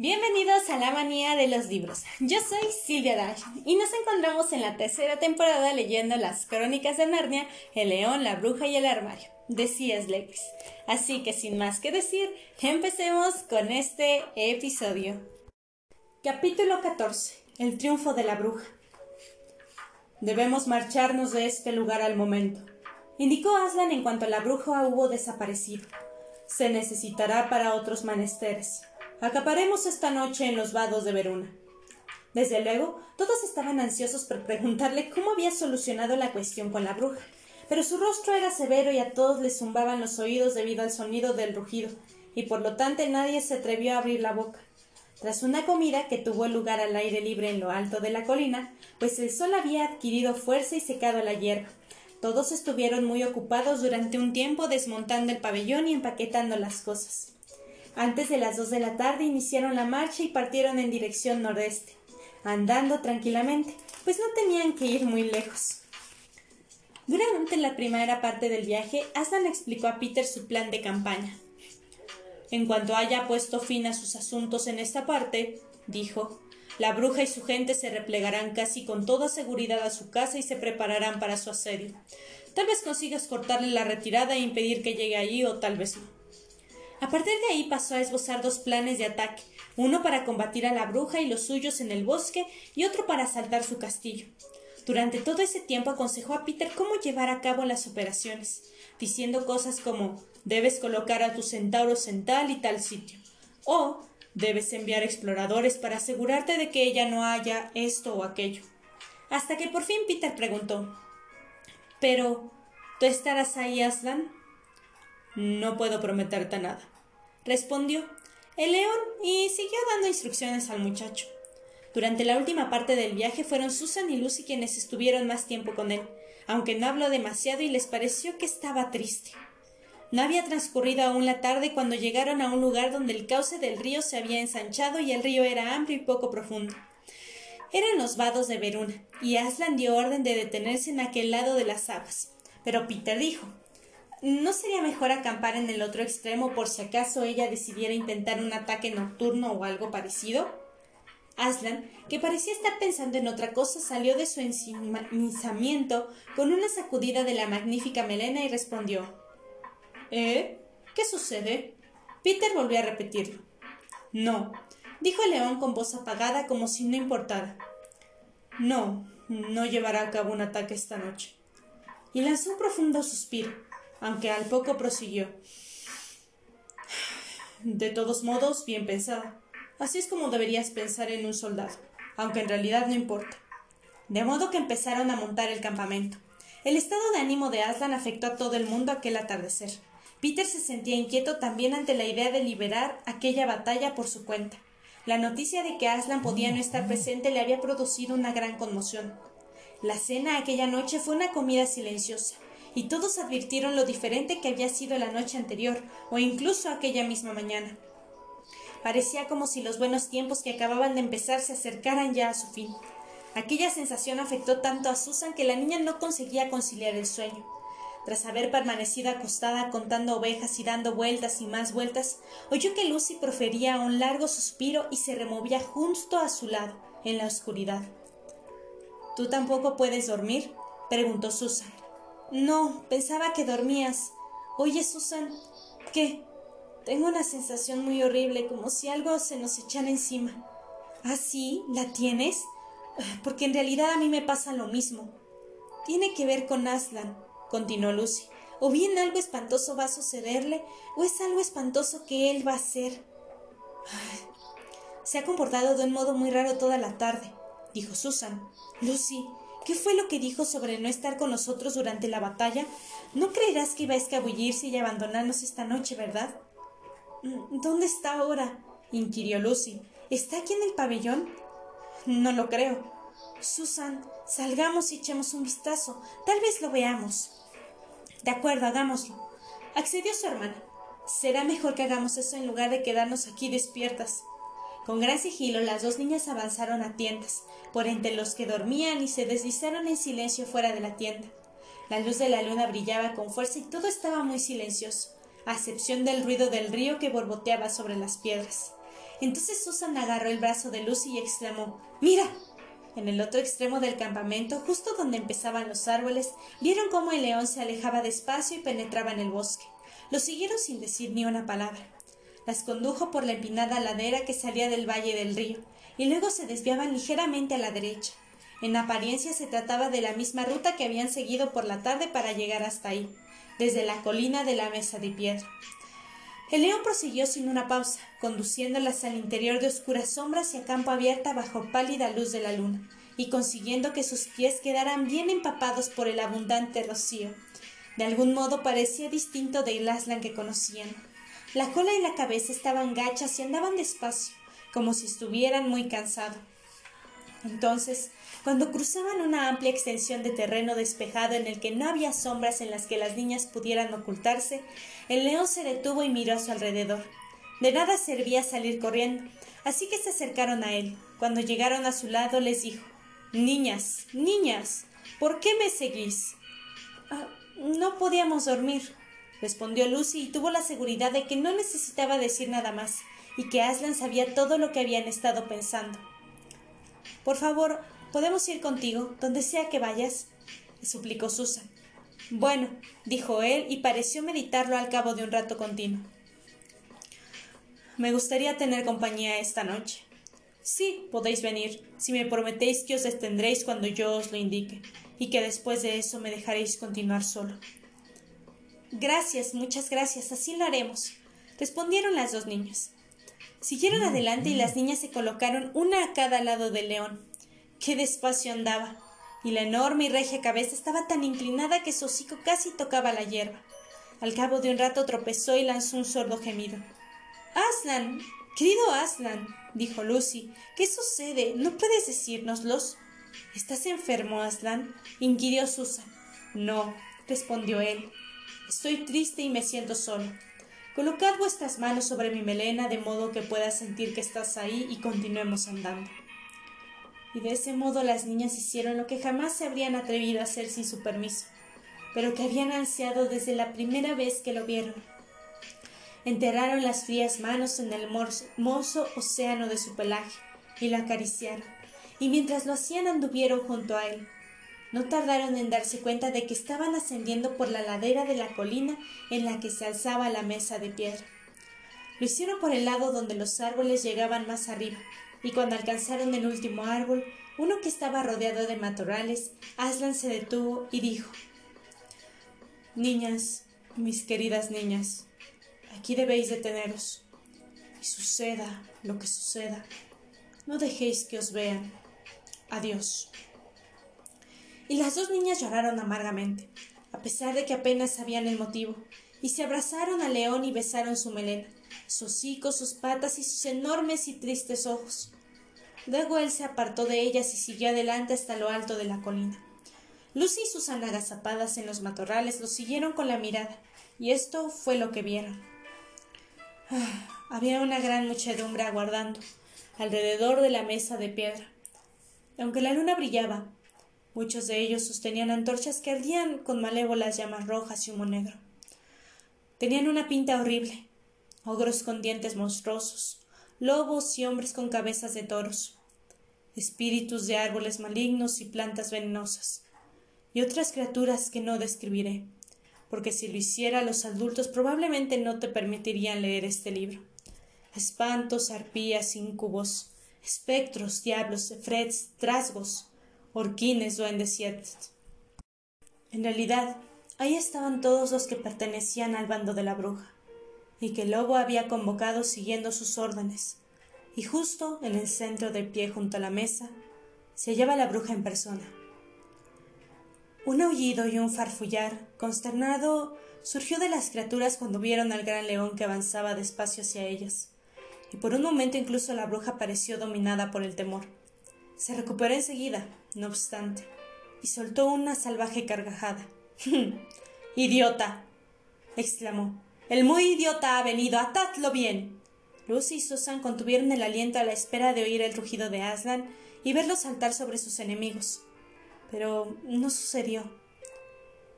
Bienvenidos a la manía de los libros. Yo soy Silvia Dash y nos encontramos en la tercera temporada leyendo las crónicas de Narnia, El león, la bruja y el armario, de C.S. Lewis. Así que sin más que decir, empecemos con este episodio. Capítulo 14. El triunfo de la bruja. Debemos marcharnos de este lugar al momento, indicó Aslan en cuanto la bruja hubo desaparecido. Se necesitará para otros menesteres. Acaparemos esta noche en los vados de Veruna. Desde luego, todos estaban ansiosos por preguntarle cómo había solucionado la cuestión con la bruja, pero su rostro era severo y a todos les zumbaban los oídos debido al sonido del rugido, y por lo tanto nadie se atrevió a abrir la boca. Tras una comida que tuvo lugar al aire libre en lo alto de la colina, pues el sol había adquirido fuerza y secado la hierba, todos estuvieron muy ocupados durante un tiempo desmontando el pabellón y empaquetando las cosas. Antes de las dos de la tarde iniciaron la marcha y partieron en dirección nordeste, andando tranquilamente, pues no tenían que ir muy lejos. Durante la primera parte del viaje, Aslan explicó a Peter su plan de campaña. En cuanto haya puesto fin a sus asuntos en esta parte, dijo, la bruja y su gente se replegarán casi con toda seguridad a su casa y se prepararán para su asedio. Tal vez consigas cortarle la retirada e impedir que llegue allí o tal vez no. A partir de ahí pasó a esbozar dos planes de ataque, uno para combatir a la bruja y los suyos en el bosque y otro para asaltar su castillo. Durante todo ese tiempo aconsejó a Peter cómo llevar a cabo las operaciones, diciendo cosas como debes colocar a tus centauros en tal y tal sitio, o debes enviar exploradores para asegurarte de que ella no haya esto o aquello. Hasta que por fin Peter preguntó Pero, ¿tú estarás ahí, Aslan? No puedo prometerte nada, respondió el león y siguió dando instrucciones al muchacho. Durante la última parte del viaje fueron Susan y Lucy quienes estuvieron más tiempo con él, aunque no habló demasiado y les pareció que estaba triste. No había transcurrido aún la tarde cuando llegaron a un lugar donde el cauce del río se había ensanchado y el río era amplio y poco profundo. Eran los vados de Veruna, y Aslan dio orden de detenerse en aquel lado de las aguas. Pero Peter dijo ¿No sería mejor acampar en el otro extremo por si acaso ella decidiera intentar un ataque nocturno o algo parecido? Aslan, que parecía estar pensando en otra cosa, salió de su ensimismamiento con una sacudida de la magnífica melena y respondió ¿Eh? ¿Qué sucede? Peter volvió a repetirlo. No, dijo el león con voz apagada como si no importara. No, no llevará a cabo un ataque esta noche. Y lanzó un profundo suspiro aunque al poco prosiguió. De todos modos, bien pensada. Así es como deberías pensar en un soldado, aunque en realidad no importa. De modo que empezaron a montar el campamento. El estado de ánimo de Aslan afectó a todo el mundo aquel atardecer. Peter se sentía inquieto también ante la idea de liberar aquella batalla por su cuenta. La noticia de que Aslan podía no estar presente le había producido una gran conmoción. La cena aquella noche fue una comida silenciosa y todos advirtieron lo diferente que había sido la noche anterior, o incluso aquella misma mañana. Parecía como si los buenos tiempos que acababan de empezar se acercaran ya a su fin. Aquella sensación afectó tanto a Susan que la niña no conseguía conciliar el sueño. Tras haber permanecido acostada contando ovejas y dando vueltas y más vueltas, oyó que Lucy profería un largo suspiro y se removía justo a su lado, en la oscuridad. ¿Tú tampoco puedes dormir? preguntó Susan. No, pensaba que dormías. Oye, Susan, ¿qué? Tengo una sensación muy horrible, como si algo se nos echara encima. ¿Ah, sí? ¿La tienes? Porque en realidad a mí me pasa lo mismo. Tiene que ver con Aslan, continuó Lucy. O bien algo espantoso va a sucederle, o es algo espantoso que él va a hacer. Se ha comportado de un modo muy raro toda la tarde, dijo Susan. Lucy, ¿Qué fue lo que dijo sobre no estar con nosotros durante la batalla? No creerás que iba a escabullirse y abandonarnos esta noche, ¿verdad? Mm, ¿Dónde está ahora? inquirió Lucy. ¿Está aquí en el pabellón? No lo creo. Susan, salgamos y echemos un vistazo. Tal vez lo veamos. De acuerdo, hagámoslo. Accedió su hermana. Será mejor que hagamos eso en lugar de quedarnos aquí despiertas. Con gran sigilo las dos niñas avanzaron a tiendas, por entre los que dormían y se deslizaron en silencio fuera de la tienda. La luz de la luna brillaba con fuerza y todo estaba muy silencioso, a excepción del ruido del río que borboteaba sobre las piedras. Entonces Susan agarró el brazo de Lucy y exclamó Mira. En el otro extremo del campamento, justo donde empezaban los árboles, vieron cómo el león se alejaba despacio y penetraba en el bosque. Lo siguieron sin decir ni una palabra. Las condujo por la empinada ladera que salía del valle del río, y luego se desviaban ligeramente a la derecha. En apariencia se trataba de la misma ruta que habían seguido por la tarde para llegar hasta ahí, desde la colina de la mesa de piedra. El león prosiguió sin una pausa, conduciéndolas al interior de oscuras sombras y a campo abierta bajo pálida luz de la luna, y consiguiendo que sus pies quedaran bien empapados por el abundante rocío. De algún modo parecía distinto del Aslan que conocían. La cola y la cabeza estaban gachas y andaban despacio, como si estuvieran muy cansados. Entonces, cuando cruzaban una amplia extensión de terreno despejado en el que no había sombras en las que las niñas pudieran ocultarse, el león se detuvo y miró a su alrededor. De nada servía salir corriendo, así que se acercaron a él. Cuando llegaron a su lado les dijo Niñas, niñas, ¿por qué me seguís? Ah, no podíamos dormir, respondió Lucy y tuvo la seguridad de que no necesitaba decir nada más y que Aslan sabía todo lo que habían estado pensando. Por favor, ¿podemos ir contigo, donde sea que vayas? suplicó Susan. Bueno, dijo él y pareció meditarlo al cabo de un rato continuo. Me gustaría tener compañía esta noche. Sí, podéis venir, si me prometéis que os detendréis cuando yo os lo indique, y que después de eso me dejaréis continuar solo. Gracias, muchas gracias, así lo haremos, respondieron las dos niñas. Siguieron adelante y las niñas se colocaron una a cada lado del león. Qué despacio andaba, y la enorme y regia cabeza estaba tan inclinada que su hocico casi tocaba la hierba. Al cabo de un rato tropezó y lanzó un sordo gemido. Aslan. Querido Aslan, dijo Lucy, ¿qué sucede? ¿No puedes decírnoslos? ¿Estás enfermo, Aslan? inquirió Susan. No, respondió él. Estoy triste y me siento solo. Colocad vuestras manos sobre mi melena de modo que pueda sentir que estás ahí y continuemos andando. Y de ese modo las niñas hicieron lo que jamás se habrían atrevido a hacer sin su permiso, pero que habían ansiado desde la primera vez que lo vieron. Enterraron las frías manos en el hermoso océano de su pelaje y la acariciaron, y mientras lo hacían anduvieron junto a él, no tardaron en darse cuenta de que estaban ascendiendo por la ladera de la colina en la que se alzaba la mesa de piedra. Lo hicieron por el lado donde los árboles llegaban más arriba, y cuando alcanzaron el último árbol, uno que estaba rodeado de matorrales, Aslan se detuvo y dijo Niñas, mis queridas niñas, aquí debéis deteneros. Y suceda lo que suceda, no dejéis que os vean. Adiós y las dos niñas lloraron amargamente, a pesar de que apenas sabían el motivo, y se abrazaron al león y besaron su melena, su hocico, sus patas y sus enormes y tristes ojos. Luego él se apartó de ellas y siguió adelante hasta lo alto de la colina. Lucy y sus agazapadas en los matorrales lo siguieron con la mirada, y esto fue lo que vieron. Ah, había una gran muchedumbre aguardando, alrededor de la mesa de piedra. Aunque la luna brillaba, Muchos de ellos sostenían antorchas que ardían con malévolas llamas rojas y humo negro. Tenían una pinta horrible, ogros con dientes monstruosos, lobos y hombres con cabezas de toros, espíritus de árboles malignos y plantas venenosas, y otras criaturas que no describiré, porque si lo hiciera los adultos probablemente no te permitirían leer este libro. Espantos, arpías, incubos, espectros, diablos, freds, trasgos, orquines, duendes y En realidad, ahí estaban todos los que pertenecían al bando de la bruja, y que el lobo había convocado siguiendo sus órdenes, y justo en el centro del pie junto a la mesa se hallaba la bruja en persona. Un aullido y un farfullar, consternado, surgió de las criaturas cuando vieron al gran león que avanzaba despacio hacia ellas, y por un momento incluso la bruja pareció dominada por el temor. Se recuperó enseguida, no obstante, y soltó una salvaje carcajada. ¡Idiota! exclamó. El muy idiota ha venido. Atadlo bien. Lucy y Susan contuvieron el aliento a la espera de oír el rugido de Aslan y verlo saltar sobre sus enemigos. Pero no sucedió.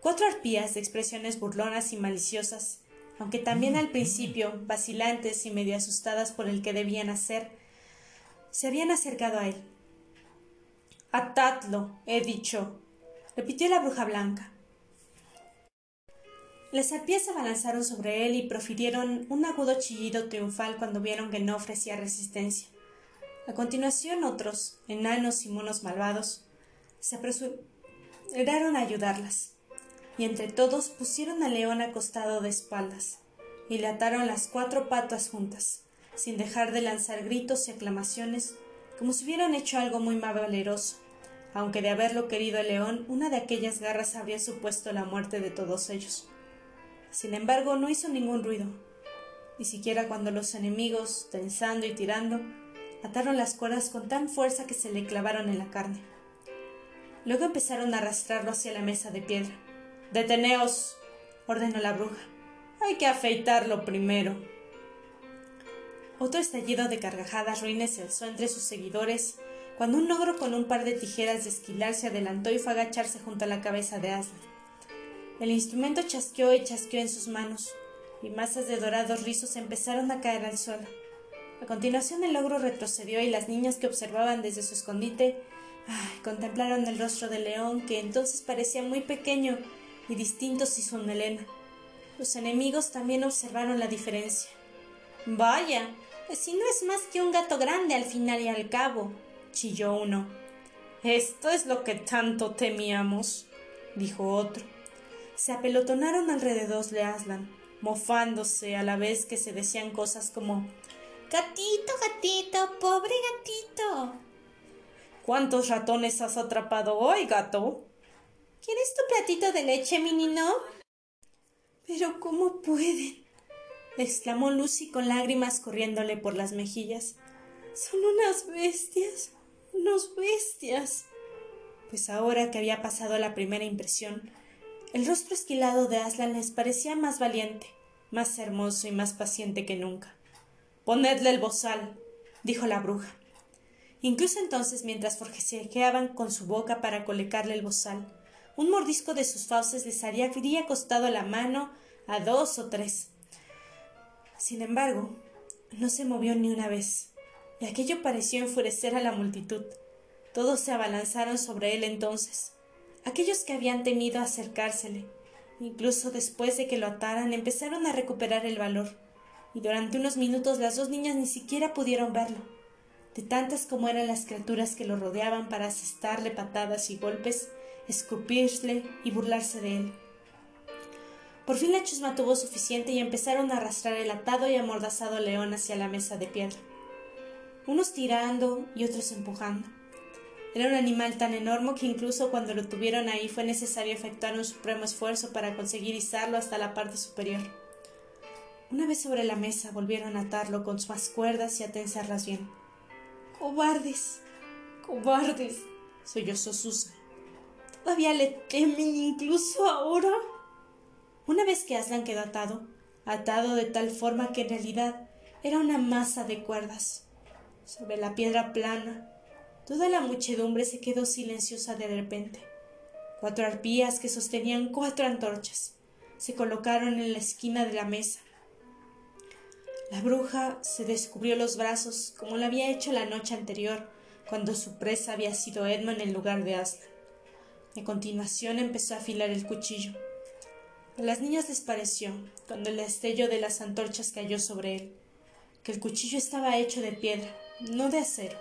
Cuatro arpías de expresiones burlonas y maliciosas, aunque también al principio, vacilantes y medio asustadas por el que debían hacer, se habían acercado a él. Atadlo, he dicho, repitió la bruja blanca. Las arpías se abalanzaron sobre él y profirieron un agudo chillido triunfal cuando vieron que no ofrecía resistencia. A continuación otros, enanos y monos malvados, se apresuraron a ayudarlas, y entre todos pusieron al león acostado de espaldas, y le ataron las cuatro patas juntas, sin dejar de lanzar gritos y aclamaciones, como si hubieran hecho algo muy más valeroso, aunque de haberlo querido el león, una de aquellas garras habría supuesto la muerte de todos ellos. Sin embargo, no hizo ningún ruido, ni siquiera cuando los enemigos, tensando y tirando, ataron las cuerdas con tan fuerza que se le clavaron en la carne. Luego empezaron a arrastrarlo hacia la mesa de piedra. Deteneos, ordenó la bruja. Hay que afeitarlo primero. Otro estallido de carcajadas ruines se alzó entre sus seguidores cuando un ogro con un par de tijeras de esquilar se adelantó y fue a agacharse junto a la cabeza de Aslan. El instrumento chasqueó y chasqueó en sus manos, y masas de dorados rizos empezaron a caer al suelo. A continuación el ogro retrocedió y las niñas que observaban desde su escondite contemplaron el rostro del león, que entonces parecía muy pequeño y distinto si su melena. Los enemigos también observaron la diferencia. Vaya, si no es más que un gato grande al final y al cabo, chilló uno. Esto es lo que tanto temíamos, dijo otro se apelotonaron alrededor de Aslan, mofándose a la vez que se decían cosas como Gatito, gatito, pobre gatito. ¿Cuántos ratones has atrapado hoy, gato? ¿Quieres tu platito de leche, mi nino? Pero ¿cómo pueden? Exclamó Lucy con lágrimas corriéndole por las mejillas. Son unas bestias, unos bestias. Pues ahora que había pasado la primera impresión, el rostro esquilado de Aslan les parecía más valiente, más hermoso y más paciente que nunca. Ponedle el bozal, dijo la bruja. Incluso entonces, mientras forcejeaban con su boca para colocarle el bozal, un mordisco de sus fauces les habría costado la mano a dos o tres. Sin embargo, no se movió ni una vez, y aquello pareció enfurecer a la multitud. Todos se abalanzaron sobre él entonces, Aquellos que habían temido acercársele, incluso después de que lo ataran, empezaron a recuperar el valor, y durante unos minutos las dos niñas ni siquiera pudieron verlo, de tantas como eran las criaturas que lo rodeaban para asestarle patadas y golpes, escupirle y burlarse de él. Por fin la chusma tuvo suficiente y empezaron a arrastrar el atado y amordazado león hacia la mesa de piedra, unos tirando y otros empujando. Era un animal tan enorme que incluso cuando lo tuvieron ahí fue necesario efectuar un supremo esfuerzo para conseguir izarlo hasta la parte superior. Una vez sobre la mesa volvieron a atarlo con más cuerdas y a tensarlas bien. ¡Cobardes! ¡Cobardes! sollozó Susan. ¿Todavía le temen incluso ahora? Una vez que Aslan quedó atado, atado de tal forma que en realidad era una masa de cuerdas. Sobre la piedra plana, Toda la muchedumbre se quedó silenciosa de repente. Cuatro arpías que sostenían cuatro antorchas se colocaron en la esquina de la mesa. La bruja se descubrió los brazos como lo había hecho la noche anterior, cuando su presa había sido Edmund en lugar de Aslan. A continuación empezó a afilar el cuchillo. A las niñas les pareció, cuando el destello de las antorchas cayó sobre él, que el cuchillo estaba hecho de piedra, no de acero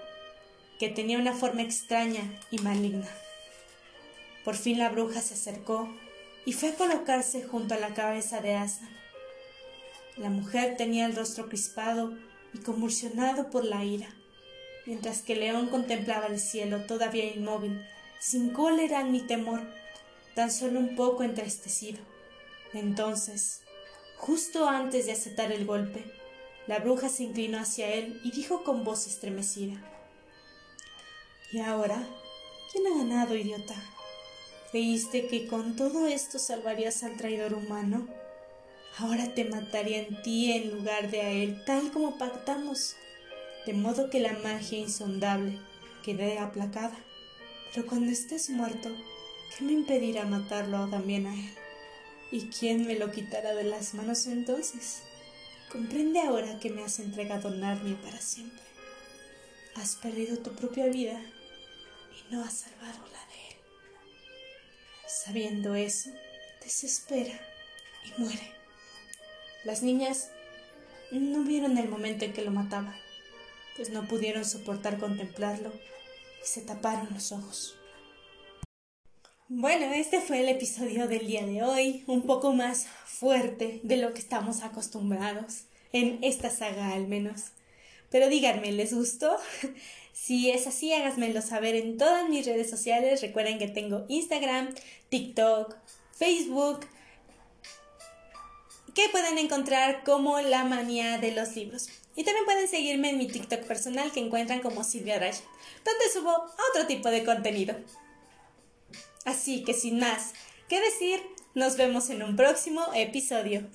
que tenía una forma extraña y maligna. Por fin la bruja se acercó y fue a colocarse junto a la cabeza de Asa. La mujer tenía el rostro crispado y convulsionado por la ira, mientras que León contemplaba el cielo todavía inmóvil, sin cólera ni temor, tan solo un poco entristecido. Entonces, justo antes de aceptar el golpe, la bruja se inclinó hacia él y dijo con voz estremecida ¿Y ahora? ¿Quién ha ganado, idiota? ¿Creíste que con todo esto salvarías al traidor humano? Ahora te mataría en ti en lugar de a él, tal como pactamos. De modo que la magia insondable quede aplacada. Pero cuando estés muerto, ¿qué me impedirá matarlo también a él? ¿Y quién me lo quitará de las manos entonces? Comprende ahora que me has entregado Narnia para siempre. Has perdido tu propia vida y no has salvado la de él. Sabiendo eso, desespera y muere. Las niñas no vieron el momento en que lo mataba, pues no pudieron soportar contemplarlo y se taparon los ojos. Bueno, este fue el episodio del día de hoy, un poco más fuerte de lo que estamos acostumbrados, en esta saga al menos. Pero díganme, ¿les gustó? Si es así, háganmelo saber en todas mis redes sociales. Recuerden que tengo Instagram, TikTok, Facebook, que pueden encontrar como La Manía de los Libros. Y también pueden seguirme en mi TikTok personal que encuentran como Silvia Raya, donde subo otro tipo de contenido. Así que sin más que decir, nos vemos en un próximo episodio.